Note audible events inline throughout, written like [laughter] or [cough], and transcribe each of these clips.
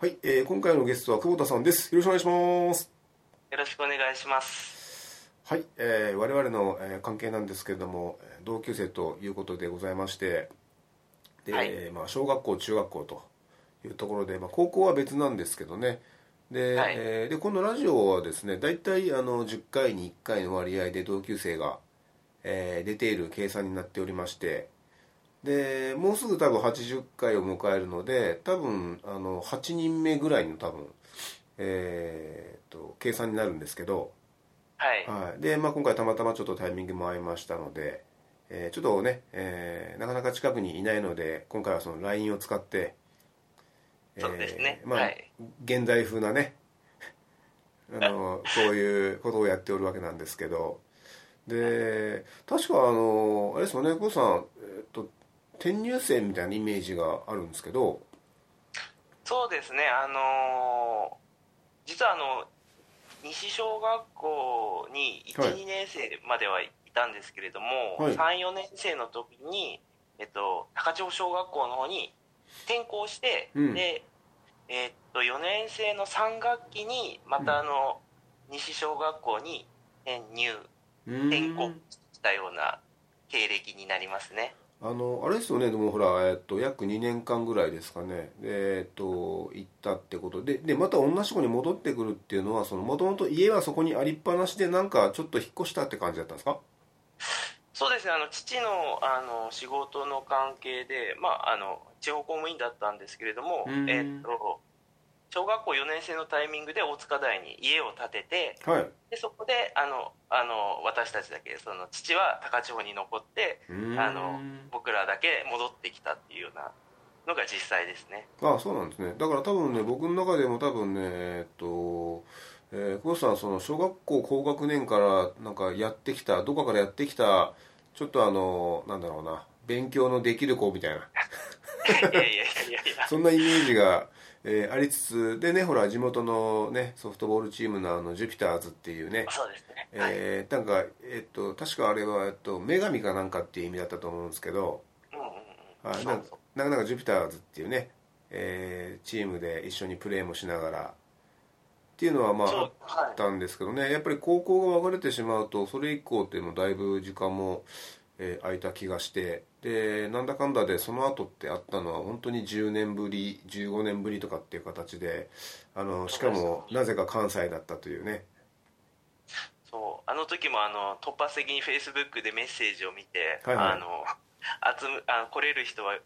はい、えー、今回のゲストは久保田さんです。よろしくお願いします。よろしくお願いします。はい、えー、我々の、えー関係なんですけれども、えー同級生ということでございまして、で、はいえーまあ小学校、中学校というところで、まあ高校は別なんですけどね。で、はいえーでこのラジオはですね、大体あの10回に1回の割合で同級生が、えー出ている計算になっておりまして。でもうすぐ多分80回を迎えるので多分あの8人目ぐらいの多分えー、と計算になるんですけど、はい。はい。でまあ、今回たまたまちょっとタイミングも合いましたので、えーちょっとね、えーなかなか近くにいないので今回はその LINE を使って、そうですね。まあはい。現代風なね [laughs] あのそういうことをやっておるわけなんですけど。で確かあのあれですよね久保さん、えっと転入生みたいなイメージがあるんですけど。そうですね、あのー実はあの、西小学校に1、はい。2年生まではいたんですけれども、はい。3、4年生の時に、えっと、高千穂小学校の方に転校して、うん。で、えっと、4年生の3学期に、またあの、西小学校に転入、転校したような経歴になりますね。あのあれですよねでもほら、えっと、約2年間ぐらいですかね。でえっと行ったってこと。ででまた同じとこに戻ってくるっていうのはもともと家はそこにありっぱなしでなんかちょっと引っ越したって感じだったんですか？そうですね。あの父のあの仕事の関係で、まあ、あの地方公務員だったんですけれども、うん。えっと小学校4年生のタイミングで大塚台に家を建ててはい。でそこであのあの私たちだけその父は高千穂に残ってあの僕らだけ戻ってきたっていうようなのが実際ですね。あそうなんですね。だから多分ね僕の中でも多分ねえっとえー、久保さんその小学校高学年からなんかやってきたどこかからやってきたちょっとあのなんだろうな勉強のできる子みたいな。い [laughs] やいやいやいやいや。[laughs] そんなイメージが、えーありつつでねほら地元のねソフトボールチームのあのジュピターズっていうね、そうですね、はい。えーなんかえっと確かあれは、えっと、女神かなんかっていう意味だったと思うんですけど、うんうんうん。はい、なかなかジュピターズっていうね、えーチームで一緒にプレーもしながらっていうのはまああったんですけどねやっぱり高校が分かれてしまうとそれ以降っていうのもだいぶ時間も、えー空いた気がしてでなんだかんだでその後ってあったのは本当に10年ぶり15年ぶりとかっていう形であのしかもなぜか関西だったというね。そう。あの時もあの突発的にフェイスブックでメッセージを見て、はいはい。あのあの来れる人は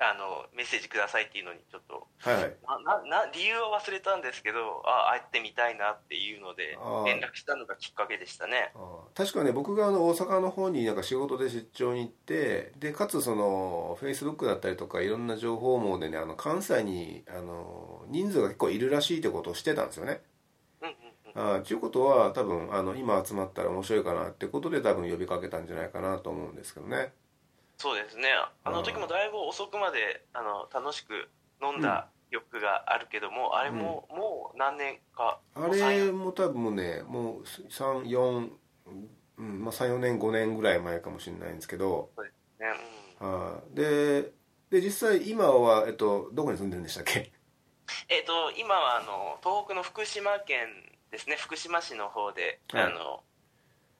あのメッセージくださいっていうのにちょっとはい。はいななな理由は忘れたんですけどあ会ってみたいなっていうので連絡したのがきっかけでしたね。確かね僕があの大阪の方になんか仕事で出張に行ってでかつそのフェイスブックだったりとかいろんな情報網でねあの関西にあの人数が結構いるらしいってことをしてたんですよね。あー。ということは多分あの今集まったら面白いかなってことで多分呼びかけたんじゃないかなと思うんですけどね。そうですね。あの時もだいぶ遅くまであの楽しく飲んだ欲があるけども、あれも、もう何年かあれも多分もうねもう34、うんまあ、34年5年ぐらい前かもしれないんですけど。ね、うん。あーでで実際今は、えっと、どこに住んでるんでしたっけ？[laughs] えっ、と今はあの東北の福島県ですね。福島市の方で、はい。あの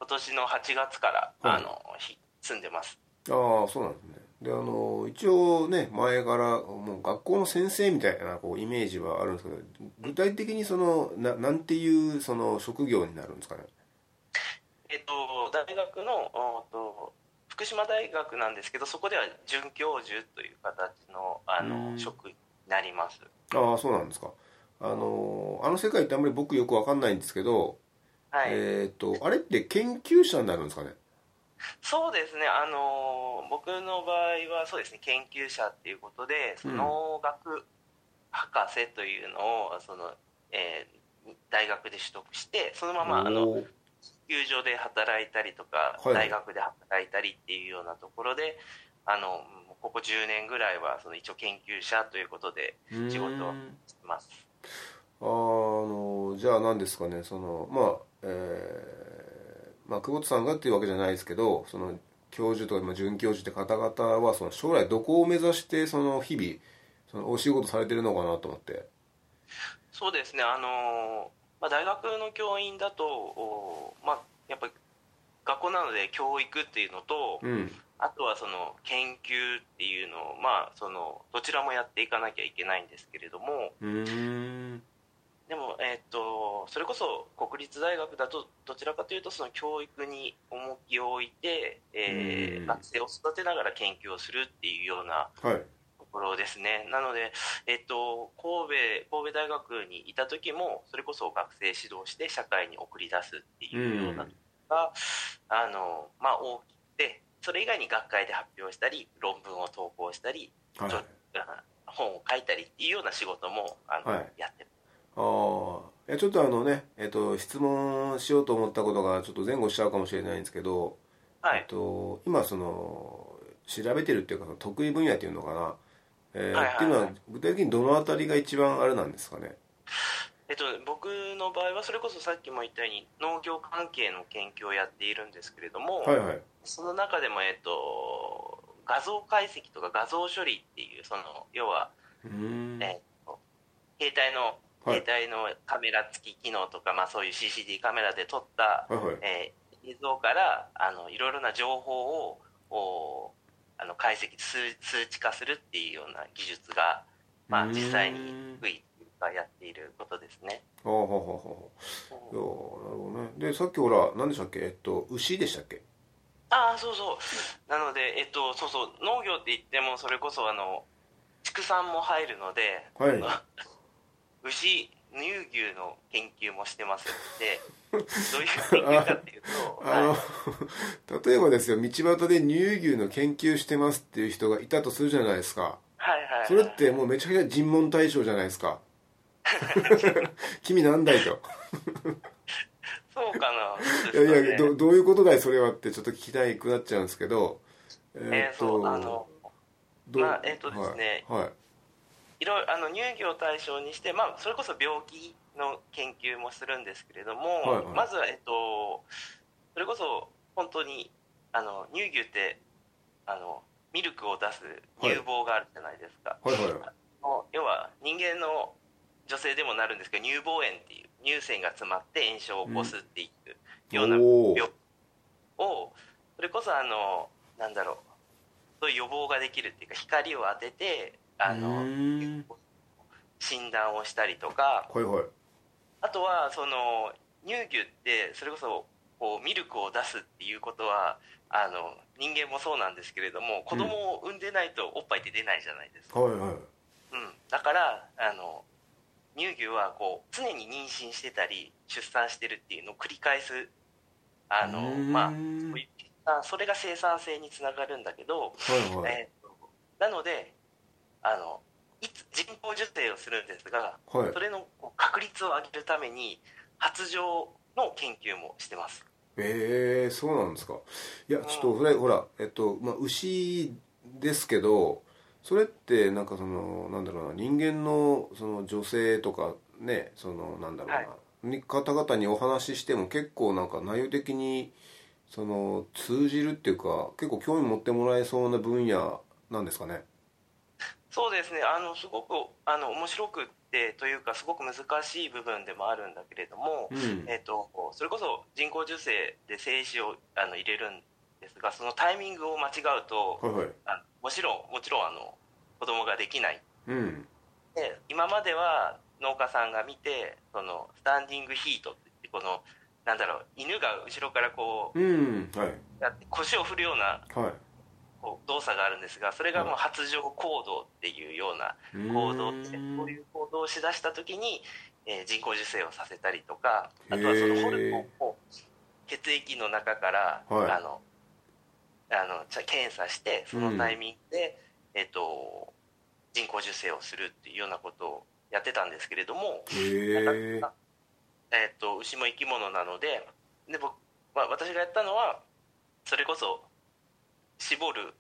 今年の8月から、はいあのひ住んでますああそうなんですね。であの一応ね前からもう学校の先生みたいなこうイメージはあるんですけど具体的にそのななんていうその職業になるんですかね？えっ、と大学のと福島大学なんですけどそこでは准教授という形のあうん。の職になります。ああそうなんですか。あのあの世界ってあんまり僕よくわかんないんですけど、はい、えっ、とあれって研究者になるんですかね？そうですね、あの僕の場合はそうですね。研究者っていうことで、その農学博士というのをその、えー、大学で取得してそのままあの研究所で働いたりとか、はい、大学で働いたりっていうようなところであのここ10年ぐらいはその一応研究者ということで仕事をしてます。あのじゃあ何ですかね。そのまあえー、まあ久保田さんがっていうわけじゃないですけどその教授とか准教授って方々はその将来どこを目指してその日々そのお仕事されてるのかなと思って。そうですね。あの、まあ、大学の教員だとまあやっぱ学校なので教育っていうのと、うん、あとはその研究っていうのをまあそのどちらもやっていかなきゃいけないんですけれどもでも、えーと、それこそ国立大学だとどちらかというとその教育に重きを置いて、えー、学生を育てながら研究をするっていうようなところですね、はい、なので、えーと、神戸神戸大学にいた時もそれこそ学生指導して社会に送り出すっていうようなのが、あのまあ、大きくてそれ以外に学会で発表したり論文を投稿したり、はい、本を書いたりっていうような仕事もあの、はい、やってます。ああちょっとあのね、えっと、質問しようと思ったことがちょっと前後しちゃうかもしれないんですけど、はい、えっと、今その調べてるっていうか得意分野っていうのかな、えー、はいはいはい、っていうのは具体的にどの辺りが一番あれなんですかね？えっと、僕の場合はそれこそさっきも言ったように農業関係の研究をやっているんですけれども、はいはい、その中でも、えっと、画像解析とか画像処理っていうその要は、えっと、携帯の携帯のカメラ付き機能とか、まあ、そういう CCD カメラで撮った、はいはい、えー、映像からあのいろいろな情報をおあの解析数数値化するっていうような技術が、まあ、実際に福井がやっていることですね。ああはははは。いやなるほどね。でさっきほら何でしたっけ？えっと牛でしたっけ？ああそうそう。なのでえっとそうそう。農業って言ってもそれこそあの畜産も入るので、はい、牛乳牛の研究もしてますので [laughs] どういう研究かっていうとはい、例えばですよ道端で乳牛の研究してますっていう人がいたとするじゃないですか。はいはい、はい、それってもうめちゃくちゃ尋問対象じゃないですか。君なんだいと。そうかな、ね、いやいやどどういうことだいそれはってちょっと聞きたいくなっちゃうんですけど。えー、えー、そうあのまあえっ、ー、とですね、はい、はいいろいろあの乳業を対象にして、まあ、それこそ病気の研究もするんですけれども、はいはい、まずは、えっと、それこそ本当にあの乳牛ってあのミルクを出す乳房があるじゃないですか、はいはいはい、要は人間の女性でもなるんですけど乳房炎っていう乳腺が詰まって炎症を起こすっていうような病をそれこそあのなんだろうそういう予防ができるっていうか光を当ててあの診断をしたりとか、はいはい、あとはその乳牛ってそれこそこうミルクを出すっていうことはあの人間もそうなんですけれども子供を産んでないとおっぱいって出ないじゃないですか、はいはい。うん、だからあの乳牛はこう常に妊娠してたり出産してるっていうのを繰り返すあのまあそれが生産性につながるんだけど、はいはい、えー、なのであのいつ人工授精をするんですが、はい、それの確率を上げるために発情の研究もしてます。ええー、そうなんですか。いやちょっとそれ、ほらえっとまあ牛ですけどそれってなんかそのなんだろうな人間のその女性とかねそのなんだろうな、はい、方々にお話ししても結構なんか内容的にその通じるっていうか結構興味持ってもらえそうな分野なんですかねそうですね。あのすごくあの面白くってというかすごく難しい部分でもあるんだけれども、うん、えーと、それこそ人工授精で精子をあの入れるんですがそのタイミングを間違うと、はいはい、あもちろんもちろんあの子供ができない、うん、で今までは農家さんが見てそのスタンディングヒートってこのなんだろう犬が後ろからこう、うんはい、腰を振るような、はい動作があるんですがそれがもう発情行動っていうような行動でこういう行動をしだした時に、えー、人工授精をさせたりとかあとはそのホルモンを血液の中から、はい、あのあの検査してそのタイミングで、うん、えっと、人工授精をするっていうようなことをやってたんですけれども、ええっと牛も生き物なのでで僕、まあ、私がやったのはそれこそ絞る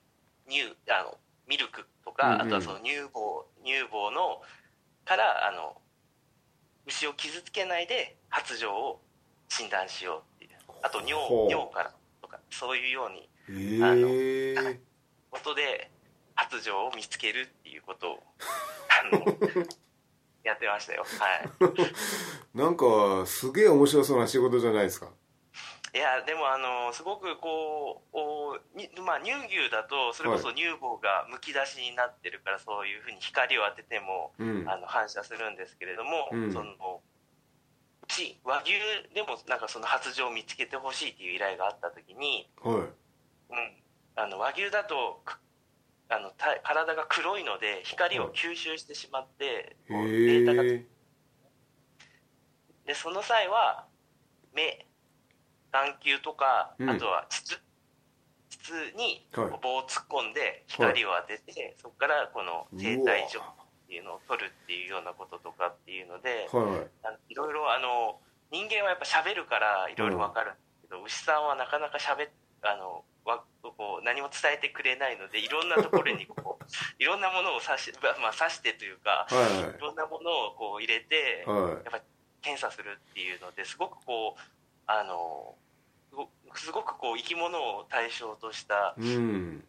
乳あのミルクとか、うんうん、あとはその乳房乳房のからあの牛を傷つけないで発情を診断しようっていう。あと尿尿からとかそういうように、えー、あのことで発情を見つけるっていうことをあの [laughs] やってましたよ。はい。[laughs] なんかすげえ面白そうな仕事じゃないですかいやでもあのすごくこうおに、まあ、乳牛だとそれこそ乳房がむき出しになってるから、そういうふうに光を当てても、うん、あの反射するんですけれども、うん、その和牛でもなんかその発情を見つけてほしいっていう依頼があった時に、はい。うん、あの和牛だとあの体が黒いので光を吸収してしまって、はい、データがでその際は目眼球とか、あとは膣膣に棒を突っ込んで光を当てて、はい、そこからこの生体上っていうのを取るっていうようなこととかっていうので、はい、い。ろいろあの人間はやっぱ喋るからいろいろ分かるんですけど、牛さんはなかなか喋あのわこう何も伝えてくれないのでいろんなところにこう [laughs] いろんなものを指し,、まあ、指してというか、はいはい、いろんなものをこう入れて、はい、やっぱ検査するっていうのですごくこうあのすごくこう生き物を対象とした研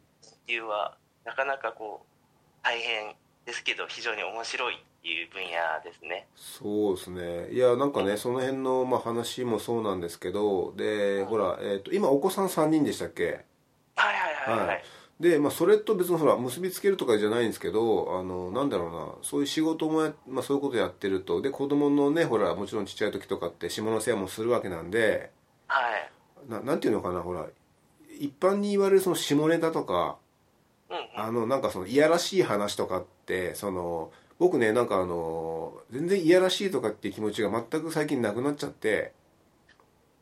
究は、なかなかこう大変ですけど非常に面白いっていう分野ですね。そうですね。いやなんかねその辺の、まあ、話もそうなんですけどで、ほら、えーと、今お子さん3人でしたっけ？はいはいはい、はい、で、まあ、それと別にほら結びつけるとかじゃないんですけどあのなんだろうなそういう仕事もまあ、そういうことやってると。で子供のねほらもちろんちっちゃい時とかって下の世話もするわけなんで。はい。ななんていうのかなほら一般に言われるその下ネタとか、うんうん、あのなんかそのいやらしい話とかってその僕ねなんかあの全然いやらしいとかっていう気持ちが全く最近なくなっちゃって。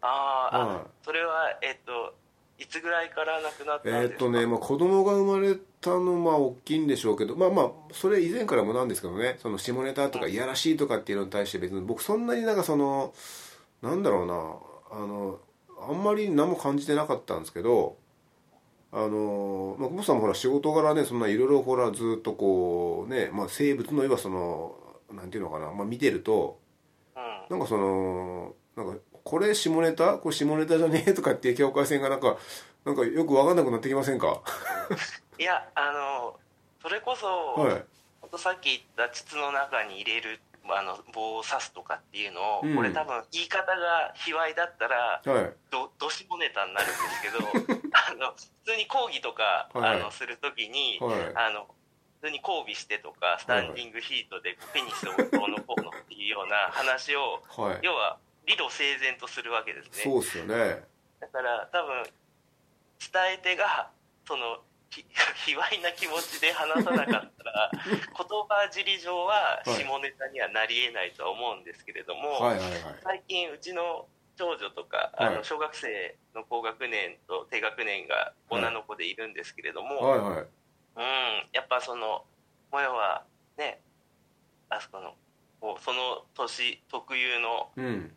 ああ、うん、それはえっ、といつぐらいからなくなったんですか？えっ、とね、まあ、子供が生まれたのまあ大きいんでしょうけどまあまあそれ以前からもなんですけどねその下ネタとかい。やらしいとかっていうのに対して別に僕そんなになんかそのなんだろうなあのあんまり何も感じてなかったんですけどあのまあ、久保さんもほら仕事柄ねそんないろいろほらずっとこうね、まあ、生物のいわそのなんていうのかな、まあ、見てると、うん、なんかそのなんかこれ下ネタ？これ下ネタじゃねえ？とかっていう境界線がなんかなんかよく分かんなくなってきませんか？いやあのそれこそ、はい、さっき言った膣の中に入れるあの棒を刺すとかっていうのを、うん、これ多分言い方が卑猥だったら、はい、どどしもネタになるんですけど [laughs] あの普通に講義とか、はい、あのするときに、はい、あの普通に交尾してとかスタンディングヒートでペニスをどうのこうのっていうような話を、要は理路整然とするわけですね。そうですよね。だから多分伝え手がその [laughs] 卑猥な気持ちで話さなかったら [laughs] 言葉尻上は下ネタにはなりえないとは思うんですけれども、はいはいはい、最近うちの長女とか、あの小学生の高学年と低学年が女の子でいるんですけれども、はいはいはい、うんやっぱそのもやはねあそこのその年特有の、うん、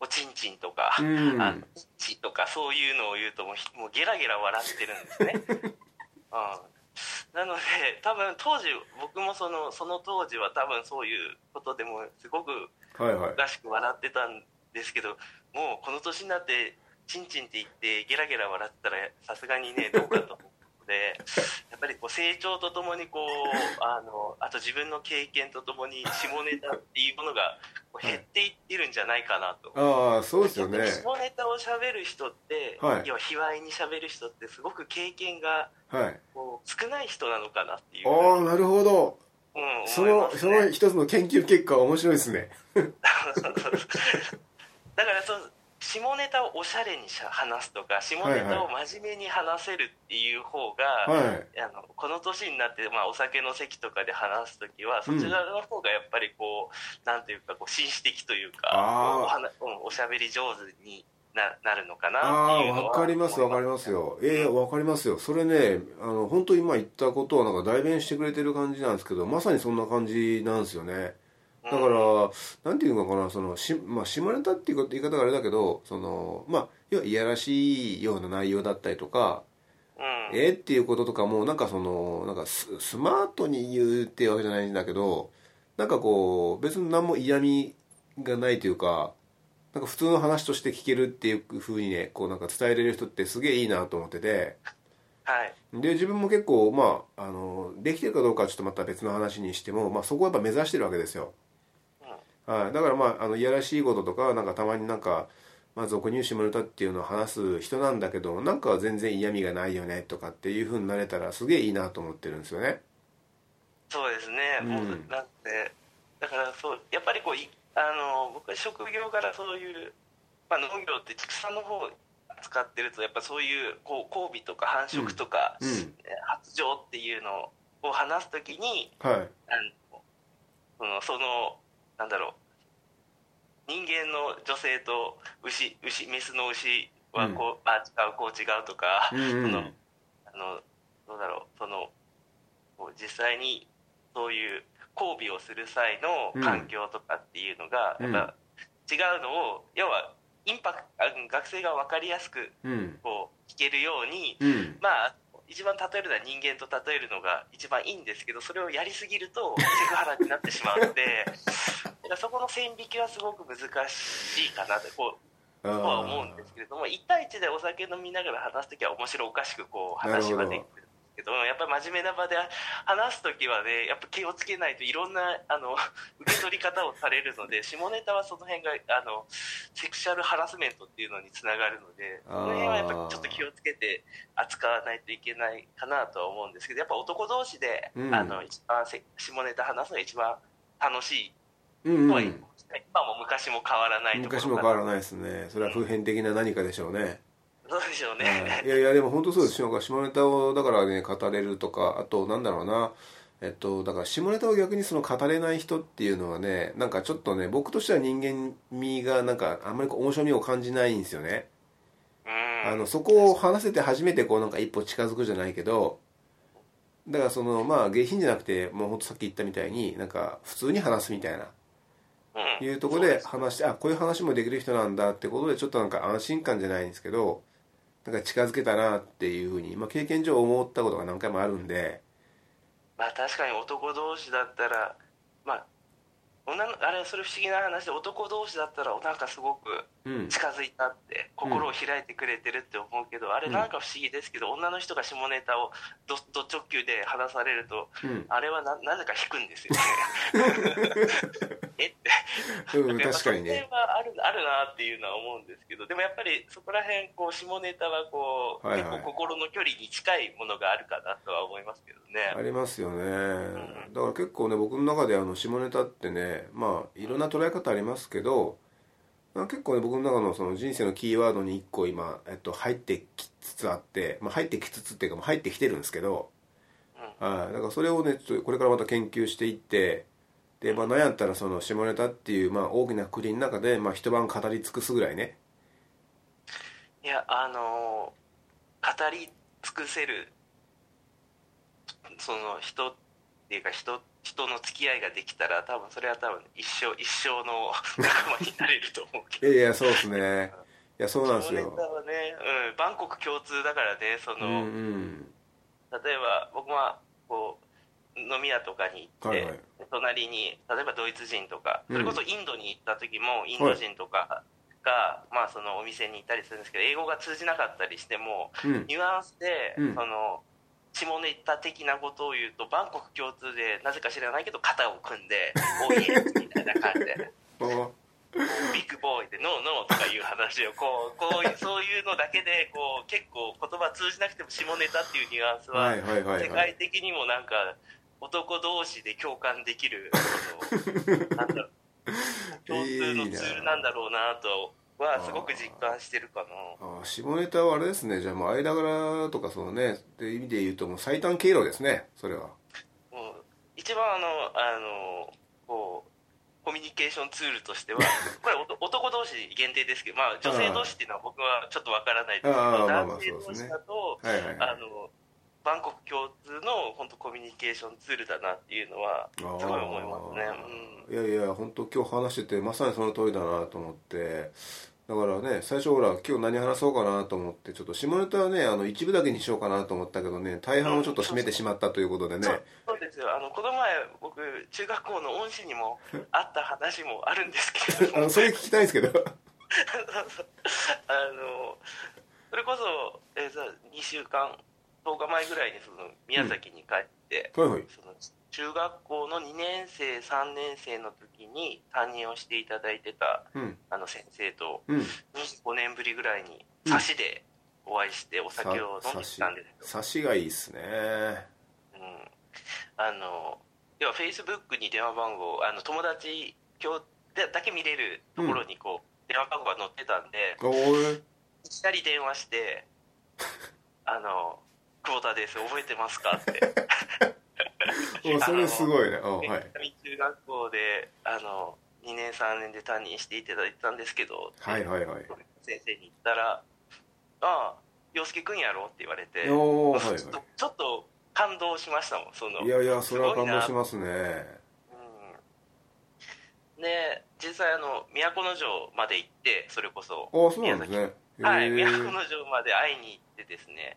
おちんちんとか、うん、あのちとかそういうのを言うともうもうゲラゲラ笑ってるんですね。[laughs] うん、なので多分当時僕もそのその当時は多分そういうことでもすごくらしく笑ってたんですけど、はいはい、もうこの年になってチンチンって言ってゲラゲラ笑ったらさすがにねどうかと。思でやっぱりこう成長とともにこうあのあと自分の経験とともに下ネタっていうものが減っていってるんじゃないかなと、はい、ああそうですよね。下ネタをしゃべる人って、はい、要は卑猥にしゃべる人ってすごく経験が、はい、こう少ない人なのかなっていう。ああなるほど。うん、その、その一つの研究結果面白いですね。[laughs] だからそう下ネタをおしゃれに話すとか下ネタを真面目に話せるっていう方が、はい。はい、あのこの年になって、まあ、お酒の席とかで話す時はそちらの方がやっぱりこう、うん、なんというかこう紳士的というかおはな、うん、おしゃべり上手にななるのかなっていうのはあ分かります分かりますよ。ええー、分かりますよ。それねあの本当今言ったことはなんか代弁してくれてる感じなんですけどまさにそんな感じなんですよねだから、うん、なんていうのかなそのし、まあ、下ネタっていう言い方があれだけどそのまあ要はいやらしいような内容だったりとか、うん、えー、っていうこととかもなんかそのなんかススマートに言うっていうわけじゃないんだけどなんかこう別に何も嫌味がないというかなんか普通の話として聞けるっていうふうにねこうなんか伝えれる人ってすげえいいなと思ってて、はい、で自分も結構まああのできてるかどうかはちょっとまた別の話にしても、まあ、そこはやっぱ目指してるわけですよ、うん、はい、だからまああのいやらしいこととかなんかたまになんかまあ、俗入試も歌っていうのを話す人なんだけどなんか全然嫌味がないよねとかっていうふうになれたらすげえいいなと思ってるんですよね。そうですね、うん、もうなんてだからそうやっぱりこうあの僕は職業からそういう、まあ、農業って畜産の方使ってるとやっぱそういうこう交尾とか繁殖とか、うん。うん、発情っていうのを話すときに、はい、あのそのなんだろう。人間の女性と牛牛メスの牛はこう、うん、あ違うこう違うとか、うんうん、そのあのどうだろうその実際にそういう交尾をする際の環境とかっていうのが、やっぱ違うのを要はインパク学生が分かりやすくこう聞けるように、まあ一番例えるのは人間と例えるのが一番いいんですけどそれをやりすぎるとセクハラになってしまうのでそこの線引きはすごく難しいかなとこうとは思うんですけれども1対1でお酒飲みながら話す時は面白おかしくこう話ができるけどやっぱり真面目な場で話す時はねやっぱ気をつけないといろんなあの [laughs] 受け取り方をされるので下ネタはその辺があのセクシャルハラスメントっていうのにつながるのでその辺はやっぱちょっと気をつけて扱わないといけないかなとは思うんですけどやっぱ男同士で、うん、あの一番下ネタ話すのが一番楽しいうんうん、今も昔も変わらない昔も変わらないですね。それは普遍的な何かでしょうね、そうでしょうね、いやいやでも本当そうですよ。下ネタをだからね語れるとかあとなんだろうな。えっとだから下ネタを逆にその語れない人っていうのはねなんかちょっとね僕としては人間味がなんかあんまり面白みを感じないんですよね。あのそこを話せて初めてこうなんか一歩近づくじゃないけどだからそのまあ下品じゃなくてもうほんとさっき言ったみたいになんか普通に話すみたいないうところで話してあこういう話もできる人なんだってことでちょっとなんか安心感じゃないんですけどなんか近づけたなっていうふうに、まあ、経験上思ったことが何回もあるんで。まあ確かに男同士だったらまあ女のあれそれ不思議な話で男同士だったらなんかすごく近づいたって、うん、心を開いてくれてるって思うけど、うん、あれなんか不思議ですけど、女の人が下ネタをどど直球で話されると、うん、あれはななぜか引くんですよね [laughs] えって、うん、確かにね。はあるあるなっていうのは思うんですけどでもやっぱりそこら辺こう下ネタはこう、はいはい、結構心の距離に近いものがあるかなとは思いますけどね。ありますよね、だから結構ね僕の中であの下ネタってねまあいろんな捉え方ありますけど、まあ、結構ね僕の中のその人生のキーワードに1個今、えっと、入ってきつつあって、まあ、入ってきつつっていうか入ってきてるんですけど、はい、だからそれをねちょっとこれからまた研究していってで、まあ、悩んだらその下ネタっていう、まあ、大きな国の中で、まあ、一晩語り尽くすぐらいね。いやあのー、語り尽くせるその人っていうか人人の付き合いができたら多分それは多分一生一生の [laughs] 仲間になれると思うけど。いやいやそうですね。いやそうなんですよ。はね、うん、バンコク共通だからねその、うんうん、例えば僕はこう飲み屋とかに行って、はいはい、隣に例えばドイツ人とか、それこそインドに行った時もインド人とかが、はい、まあ、そのお店に行ったりするんですけど英語が通じなかったりしても、うん、ニュアンスで、その下ネタ的なことを言うとバンコク共通でなぜか知らないけど肩を組んで「[laughs] おいえ」みたいな感じで。[laughs] ビッグボーイで「ノーノー」とかいう話をこうこうそういうのだけでこう結構言葉通じなくても下ネタっていうニュアンスは世界的にもなんか男同士で共感できるなんだろう共通のツールなんだろうなとはすごく実感してるかな。あ下ネタはあれですね。じゃあもう間柄とかそのねって意味で言うともう最短経路ですね。それは。もう一番あのあのこうコミュニケーションツールとしては [laughs] これ男同士限定ですけど、まあ、女性同士っていうのは僕はちょっとわからないですけど男性同士だと、あのバンコク共通の本当コミュニケーションツールだなっていうのはすごい思いますね、うん、いやいや本当今日話しててまさにその通りだなと思って。だからね最初ほら今日何話そうかなと思ってちょっと下ネタはねあの一部だけにしようかなと思ったけどね大半をちょっと占めてしまったということでね、うん、そうですよ。あのこの前僕中学校の恩師にも [laughs] あった話もあるんですけど。あのそれ聞きたいんですけど。[laughs] あのそれこそ、えー、2週間10日前ぐらいにその宮崎に帰って、うん。はいはい、その中学校の2年生3年生の時に担任をしていただいてた、うん、あの先生と、うん、25年ぶりぐらいに差しでお会いしてお酒を飲んできたんです差しがいいっすね。うん。あの要はフェイスブックに電話番号あの友達今日だけ見れるところにこう、うん、電話番号が載ってたんでいきなり電話して「[laughs] あの久保田です。覚えてますか?」って。[laughs] それすごいね、はい、中学校であの2年3年で担任していただいてたんですけど、はいはいはい、先生に言ったら「ああ洋介君やろ?」って言われて、おはいはい、ちょっと感動しましたもんその。いやいやそれは感動しますね。うん。で実際あの都城まで行ってそれこそ。あそうなんですね。はい都城まで会いに行ってですね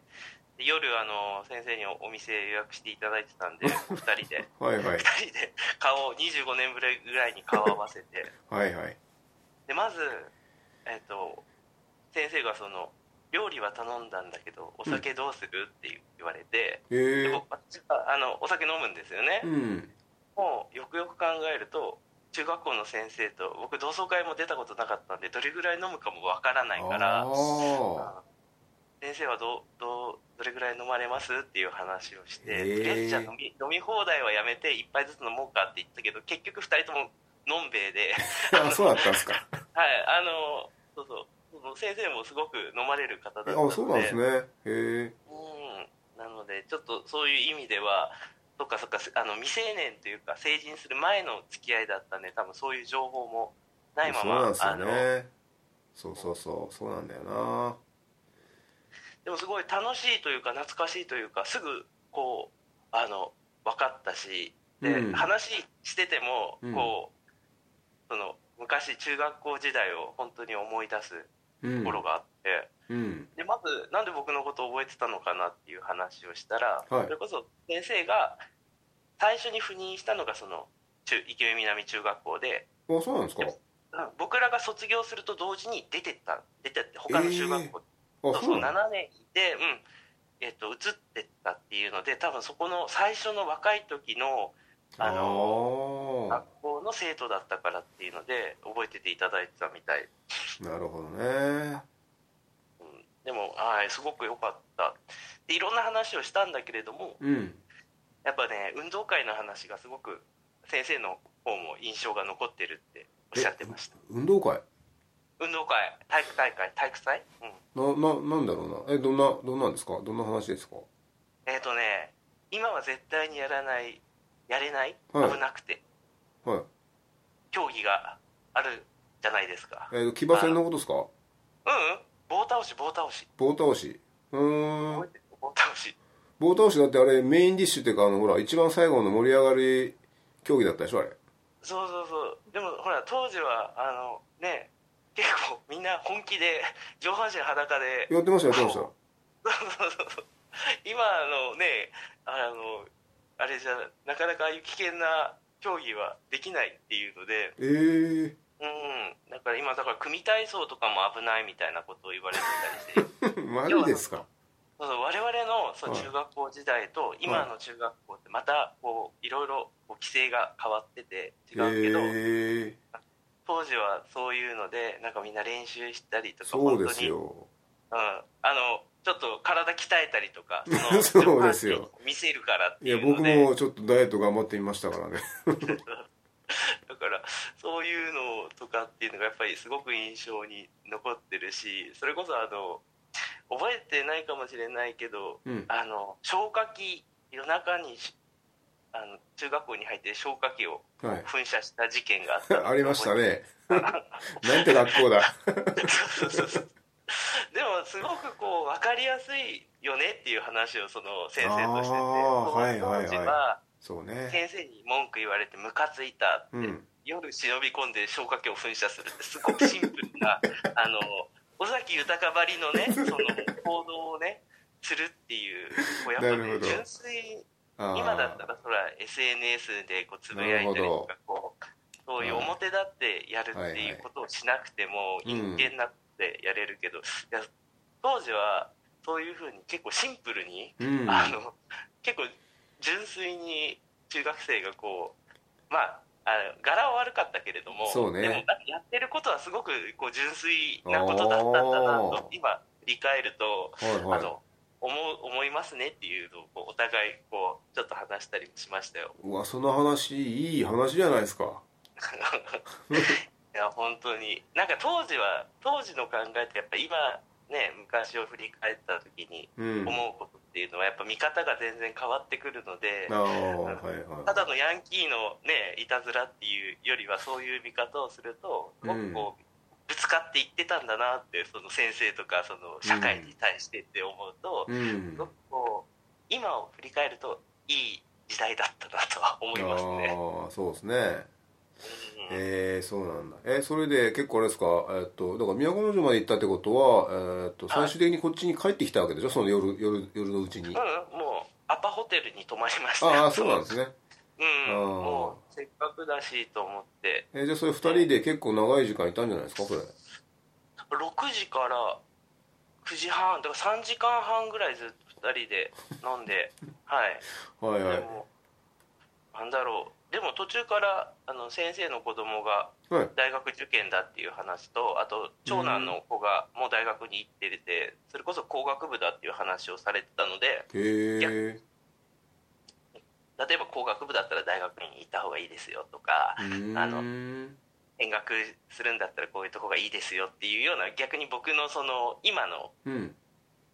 夜あの先生にお店予約していただいてたんで [laughs] 2人で。はい、はい、[laughs] 2人で顔を25年ぶりぐらいに顔を合わせて。はいはい。でまず、えっと、先生がその料理は頼んだんだけどお酒どうする、って言われて、うん、あのお酒飲むんですよね、うん、もうよくよく考えると中学校の先生と僕同窓会も出たことなかったんでどれぐらい飲むかもわからないから先生はどどどれぐらい飲まれますっていう話をして、とりあえずじゃあ飲み飲み放題はやめて1杯ずつ飲もうかって言ったけど結局2人とものんべいで [laughs] あそうだったんですか。[laughs] はいあのそうそう先生もすごく飲まれる方だったのであそうなんですね。へえうんなのでちょっとそういう意味ではそっかそっかあの未成年というか成人する前の付き合いだったんで多分そういう情報もないままそうなんですよね。そうそうそうそうなんだよなでもすごい楽しいというか懐かしいというかすぐこうあの分かったしで、うん、話しててもこう、うん、その昔中学校時代を本当に思い出すところがあって、うん、でまずなんで僕のことを覚えてたのかなっていう話をしたら、はい、それこそ先生が最初に赴任したのがその中池上南中学校であそうなんですか？僕らが卒業すると同時に出てった出てって他の中学校そうそう7年いて、うん。えっと、移ってったっていうので多分そこの最初の若い時のあの学校の生徒だったからっていうので覚えてていただいてたみたい。なるほどね、うん、でもはいすごく良かった。でいろんな話をしたんだけれども、うん、やっぱね運動会の話がすごく先生の方も印象が残ってるっておっしゃってました。運動会？運動会体育大会体育祭、うん、なななんだろうな。えどんなどんなんですか？どんな話ですか？えっ、ー、とね今は絶対にやらないやれない、はい、危なくて。はい。競技があるじゃないですか。えっ、ー、と騎馬戦のことですか？うん棒倒し棒倒し。棒倒し。うん。棒倒し。棒倒しだってあれメインディッシュっていうかあのほら一番最後の盛り上がり競技だったでしょあれ。そうそうそう。でもほら当時はあのね結構みんな本気で上半身裸でやってましたやってました今のねあのあれじゃなかなかああいう危険な競技はできないっていうのでええー、うん。だから今だから組体操とかも危ないみたいなことを言われてたりして。[laughs] マジですか？そうそう我々のそう中学校時代と今の中学校ってまたこういろいろ規制が変わってて違うけど、えー当時はそういうのでなんかみんな練習したりとかそうですよ、うん、あのちょっと体鍛えたりとか [laughs] そそうですよ。見せるからっていういや僕もちょっとダイエット頑張ってみましたからね。[laughs] だからそういうのとかっていうのがやっぱりすごく印象に残ってるしそれこそあの覚えてないかもしれないけど、うん、あの消火器夜中にあの中学校に入って消火器を噴射した事件があった、はい、ありましたね。[laughs] なんて学校だ。[laughs] でもすごくこう分かりやすいよねっていう話をその先生としててはいはいはい、そうね、先生に文句言われてムカついたって、うん、夜忍び込んで消火器を噴射するってすごくシンプルな [laughs] あの尾崎豊ばりのねその行動をねするっていうこうやっぱね純粋今だったらそれは SNS でこうつぶやいたりとかこうそういう表立ってやるっていうことをしなくても人間なってやれるけど、いや当時はそういうふうに結構シンプルに、うん、あの結構純粋に中学生がこうまああ柄は悪かったけれども、ね、でもやってることはすごくこう純粋なことだったんだなと今振り返ると、はいはい、あの思思いますねっていうのをこうお互いこうちょっと話したりもしましたよ。うわその話いい話じゃないですか。[laughs] いや本当に。なんか当時は当時の考えってやっぱ今ね昔を振り返った時に思うことっていうのはやっぱ見方が全然変わってくるので、うんただのヤンキーのねいたずらっていうよりはそういう見方をするとすごくこう、ぶつかっていってたんだなってその先生とかその社会に対してって思うと、うん、すごくこう今を振り返るといい時代だったなとは思いますね。あそうですね。えー、そうなんだ。えー、それで結構あれですか、えー、っとだから都城まで行ったってことは、えー、っと最終的にこっちに帰ってきたわけでしょ？その夜夜夜のうちに。うんもうアパホテルに泊まりました。ああそうなんですね。うん。もうせっかくだしと思って。えー、じゃあそれ2人で結構長い時間いたんじゃないですかこれ？6時から9時半だから3時間半ぐらいずっと2人で飲んで。[laughs] はい。はいはい。なんだろう。でも途中からあの先生の子供が大学受験だっていう話と、あと長男の子がもう大学に行っててそれこそ工学部だっていう話をされてたので例えば工学部だったら大学に行った方がいいですよとかあの見学するんだったらこういうとこがいいですよっていうような逆に僕のその今の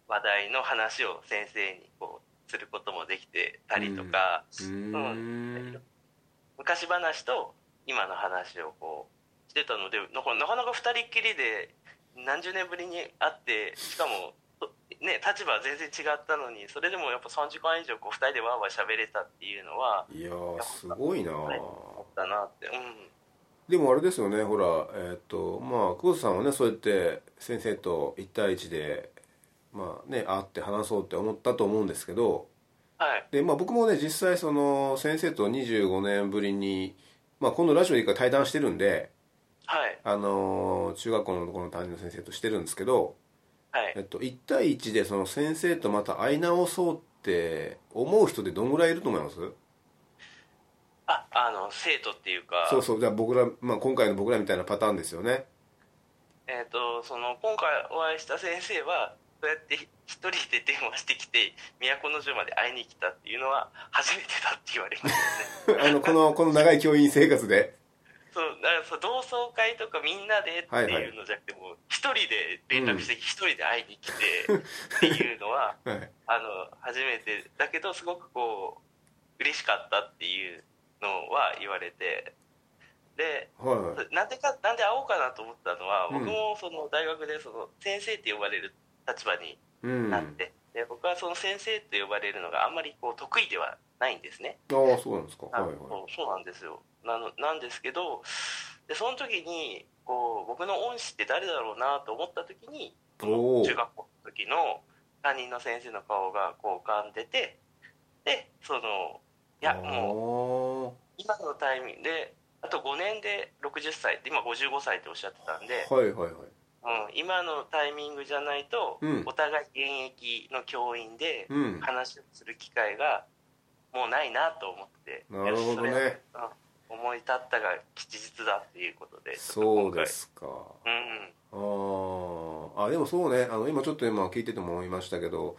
話題の話を先生にこうすることもできてたりとか。うん。昔話と今の話をこうしてたのでなかなか2人っきりで何十年ぶりに会ってしかも [laughs] ね、立場は全然違ったのにそれでもやっぱ3時間以上こう2人でわーわー喋れたっていうのはいやすごいなだなってうん。でもあれですよねほらえー、っとまあ久保田さんはねそうやって先生と1対1でまあね会って話そうって思ったと思うんですけどはい。でまあ、僕もね実際その先生と25年ぶりに、まあ、今度ラジオで一回対談してるんで、はい、あの中学校のこの担任の先生としてるんですけど、はい。えっと、1対1でその先生とまた会い直そうって思う人ってどんぐらいいると思います？ああの生徒っていうか。そうそう。じゃあ僕ら、まあ、今回の僕らみたいなパターンですよね。えっ、ー、とその今回お会いした先生はそうやって一人で電話してきて都城まで会いに来たっていうのは初めてだって言われますね。[laughs] あのこのこの長い教員生活でそうだからそう同窓会とかみんなでっていうのじゃなくて、もう一人で連絡して一、人で会いに来てっていうのは、[laughs] はい、あの初めてだけどすごくこう嬉しかったっていうのは言われてで、はい、なんでかなんで会おうかなと思ったのは、僕もその大学でその先生って呼ばれる立場になって、うん、で僕はその先生と呼ばれるのがあんまりこう得意ではないんですね。ああそうなんですか、はいはい、そうなんですよ。なのなんですけどでその時にこう僕の恩師って誰だろうなと思った時に中学校の時の担任の先生の顔がこう浮かんでてでそのいやもう今のタイミングであと5年で60歳今55歳っておっしゃってたんで、はいはいはいうん、今のタイミングじゃないと、うん、お互い現役の教員で話をする機会がもうないなと思ってなるほどね、うん、思い立ったが吉日だっていうことでそうですか。うんああでもそうね。あの今ちょっと今聞いてても思いましたけど、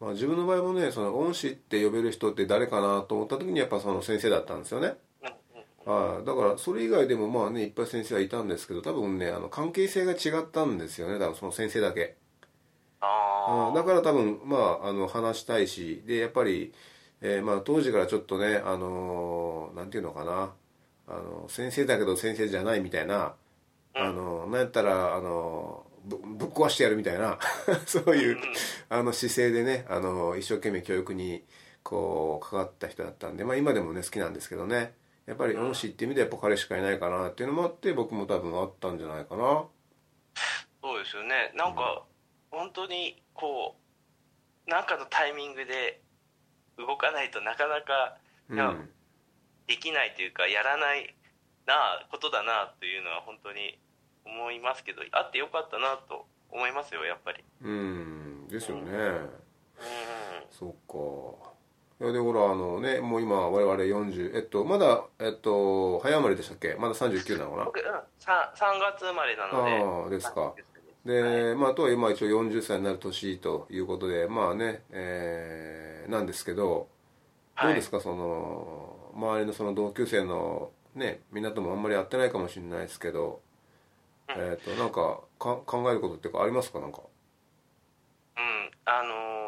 まあ、自分の場合もねその恩師って呼べる人って誰かなと思った時にやっぱその先生だったんですよねあだからそれ以外でもまあねいっぱい先生はいたんですけど多分ねあの関係性が違ったんですよね。多分その先生だけ。あだから多分まああの話したいしでやっぱりえー、まあ、当時からちょっとね、あのー、なんていうのかな、あの先生だけど先生じゃないみたいな、うん、あのなんやったら、あのぶぶっ壊してやるみたいな [laughs] そういう、あの姿勢でね、あの一生懸命教育にこう関わった人だったんで、まあ、今でもね好きなんですけどねやっぱり恩師っていう意味でやっぱ彼しかいないかなっていうのもあって僕も多分あったんじゃないかな。そうですよね。なんか、本当にこうなんかのタイミングで動かないとなかなか、うん、できないというかやらないなことだなというのは本当に思いますけどあってよかったなと思いますよやっぱり。うん。ですよね、うん、そっかでほらあのねもう今我々40えっとまだえっと早生まれでしたっけ？まだ39なのかな？僕、うん、3, 3月生まれなので。ああですか。で、はい、まあとは今一応40歳になる年ということでまあねえー、なんですけどどうですか、はい、その周りのその同級生のねみんなともあんまり会ってないかもしれないですけど、うん、えっ、となんかか考えることっていうかありますか？なんか。うんあのー、まあ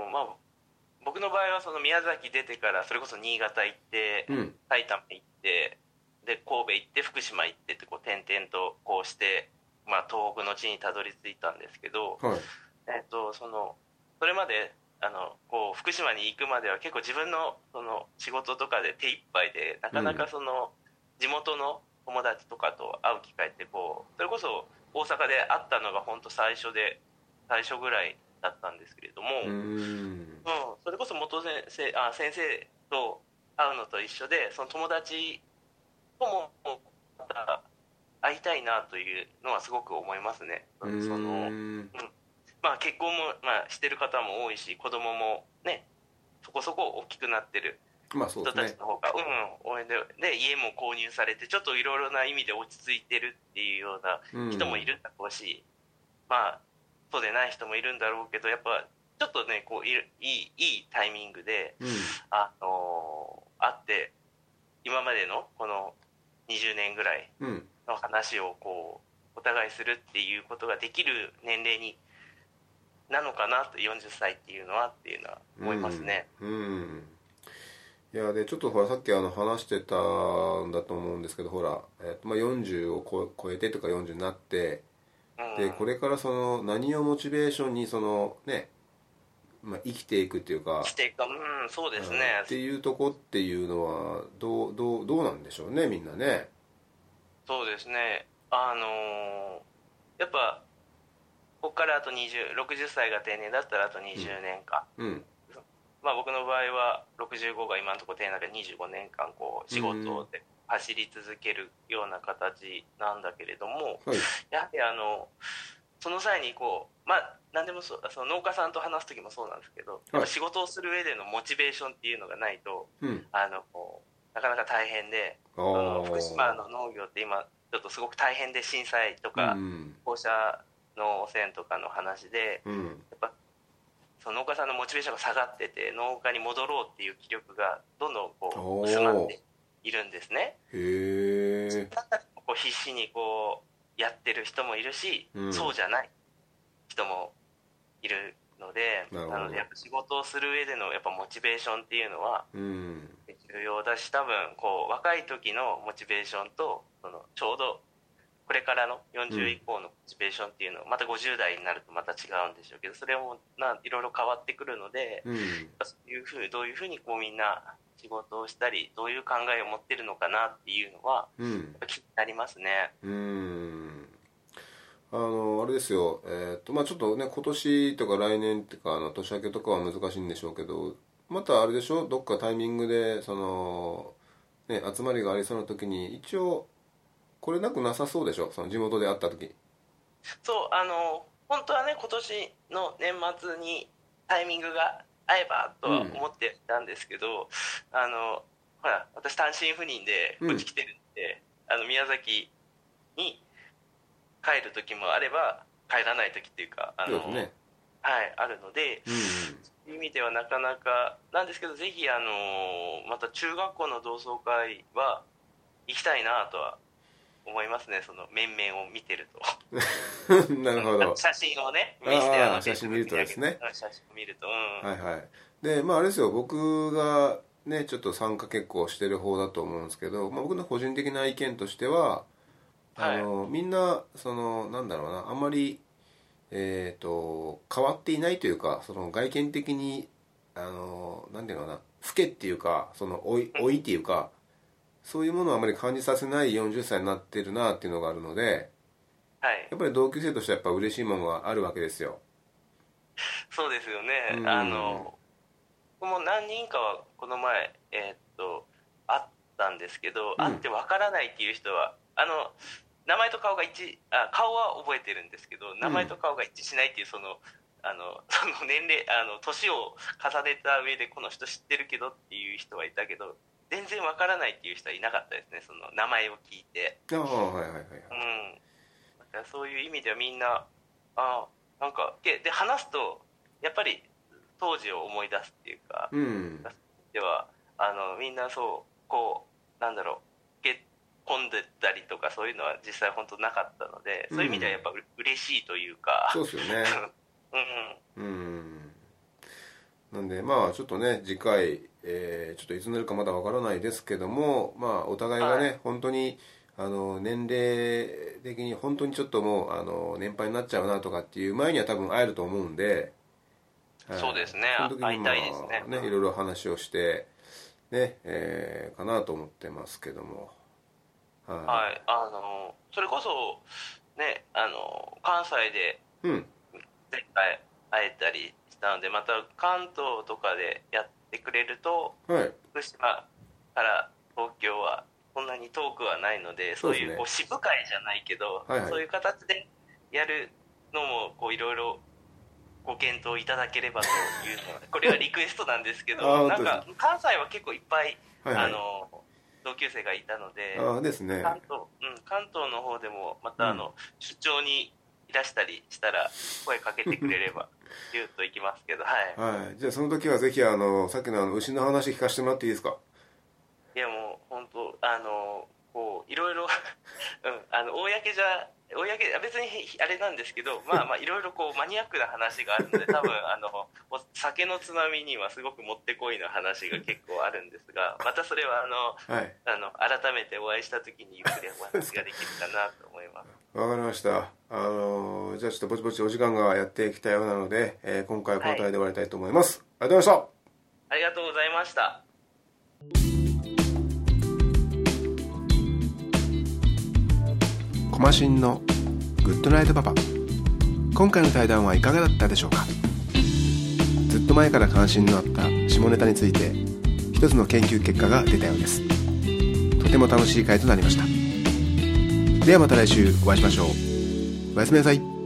僕の場合はその宮崎出てからそれこそ新潟行って、うん、埼玉行ってで神戸行って福島行ってってこう転々とこうして、まあ、東北の地にたどり着いたんですけど、はい、えっとそのそれまであのこう福島に行くまでは結構自分のその仕事とかで手一杯でなかなかその地元の友達とかと会う機会ってこうそれこそ大阪で会ったのが本当最初で最初ぐらいだったんですけれども、うん、それこそ元先生あ先生と会うのと一緒でその友達ともまた会いたいなというのはすごく思いますね。そのうん。まあ、結婚も、まあ、してる方も多いし子供もねそこそこ大きくなってる人たちの方が、まあ、うん応援でで家も購入されてちょっといろいろな意味で落ち着いてるっていうような人もいるだろうし、うん、まあそうでない人もいるんだろうけどやっぱちょっとねこういいいいタイミングで、うん、あのー、会って今までのこの20年ぐらいの話をこうお互いするっていうことができる年齢になのかなと40歳っていうのはっていうのは思いますね。うん、うん、いやでちょっとほらさっきあの話してたんだと思うんですけどほら、えーとまあ、40を超えてとか40になって、うん、でこれからその何をモチベーションにそのねまあ、生きていくっていうか生きていくうんそうですね、っていうとこっていうのはどうどうどうなんでしょうねみんなね。そうですね。あのー、やっぱここからあと2060歳が定年だったらあと20年間、うん、まあ、僕の場合は65が今のところ定年で25年間こう仕事で走り続けるような形なんだけれども、はい、やはりあのその際にこうまあ何でもそうその農家さんと話す時もそうなんですけど、はい、仕事をする上でのモチベーションっていうのがないと、うん、あのなかなか大変でその福島の農業って今ちょっとすごく大変で震災とか放射の汚染とかの話で、うん、やっぱその農家さんのモチベーションが下がってて農家に戻ろうっていう気力がどんどんこう薄まっているんですね。へえ。こう必死にこうやってる人もいるし、うん、そうじゃない人もいるのでなのでやっぱ仕事をする上でのやっぱモチベーションっていうのは重要だし多分こう若い時のモチベーションとそのちょうどこれからの40以降のモチベーションっていうのはまた50代になるとまた違うんでしょうけどそれもないろいろ変わってくるので、うん、そういうふうどういうふうにこうみんな仕事をしたりどういう考えを持ってるのかなっていうのは、うん、気になりますね。うん。あのあれですよ、えーとまあ、ちょっとね今年とか来年っていうかあの年明けとかは難しいんでしょうけどまたあれでしょ？どっかタイミングでその、ね、集まりがありそうな時に一応これなくなさそうでしょ？その地元で会った時。そうあの本当はね今年の年末にタイミングが合えばとは思ってたんですけど、うん、あのほら私単身赴任でこっち来てるんで、うん、あの宮崎に帰る時もあれば帰らない時っていうかあの、ね、はいあるので、うん、そういう意味ではなかなかなんですけどぜひあのまた中学校の同窓会は行きたいなとは思いますねその面々を見てると。[laughs] なるほど。写真をね見せてあ写真見るとですね。写真を見ると、うん、はいはい。でまああれですよ僕がねちょっと参加結構してる方だと思うんですけど、まあ、僕の個人的な意見としてはあの、はい、みんなそのなんだろうなあんまりえーと、変わっていないというかその外見的にあのなんていうのかな老けっていうかその老い老いっていうかそういうものをあまり感じさせない40歳になってるなっていうのがあるので、はい、やっぱり同級生としてはやっぱ嬉しいものがあるわけですよ。そうですよね、うん、あの僕も何人かはこの前えー、っと会ったんですけど、うん、会ってわからないっていう人はあの名前と顔が一致あ顔は覚えてるんですけど名前と顔が一致しないっていうその、あの [laughs] その年齢あの年を重ねた上でこの人知ってるけどっていう人はいたけど全然わからないっていう人はいなかったですね。その名前を聞いて。ああはいはいはいうん。だからそういう意味ではみんなあなんかでで話すとやっぱり当時を思い出すっていうか、うん、ではあのみんなそうこうなんだろう混んでたりとかそういうのは実際本当なかったので、そういう意味ではやっぱう嬉しいというか。そうですよね。[laughs] うん。うんなんでまあちょっとね次回、えー、ちょっといつになるかまだわからないですけどもまあお互いがね、はい、本当にあの年齢的に本当にちょっともうあの年配になっちゃうなとかっていう前には多分会えると思うんで、そうですね、まあ、会いたいですね。ねいろいろ話をしてね、えー、かなと思ってますけども。はい、あのそれこそねあの関西で前回会えたりしたので、また関東とかでやってくれると、はい、福島から東京はそんなに遠くはないのでそういうこう支部会じゃないけど、はいはい、そういう形でやるのもこういろいろご検討いただければというの [laughs] これはリクエストなんですけどなんか関西は結構いっぱい、はいはい、あの同級生がいたのでね。関東,、うん、関東の方でもまたあの、うん、出張にいらしたりしたら声かけてくれれば [laughs] ギュッといきますけどはい、はい、じゃあその時はぜひあのさっきのあの牛の話聞かせてもらっていいですか？いやもう本当あのこういろいろ、[laughs] うん、あの公じゃ公別にあれなんですけどまあまあいろいろこうマニアックな話があるので多分あの酒のつまみにはすごくもってこいの話が結構あるんですがまたそれはあの、はい、あの改めてお会いした時にゆっくりお話ができるかなと思います。わかりました。あのじゃあちょっとぼちぼちお時間がやってきたようなので、えー、今回はこの辺りで終わりたいと思います、はい、ありがとうございました。ありがとうございましたコマシンのグッドナイトパパ。今回の対談はいかがだったでしょうか？ずっと前から関心のあった下ネタについて一つの研究結果が出たようです。とても楽しい回となりました。ではまた来週お会いしましょう。おやすみなさい。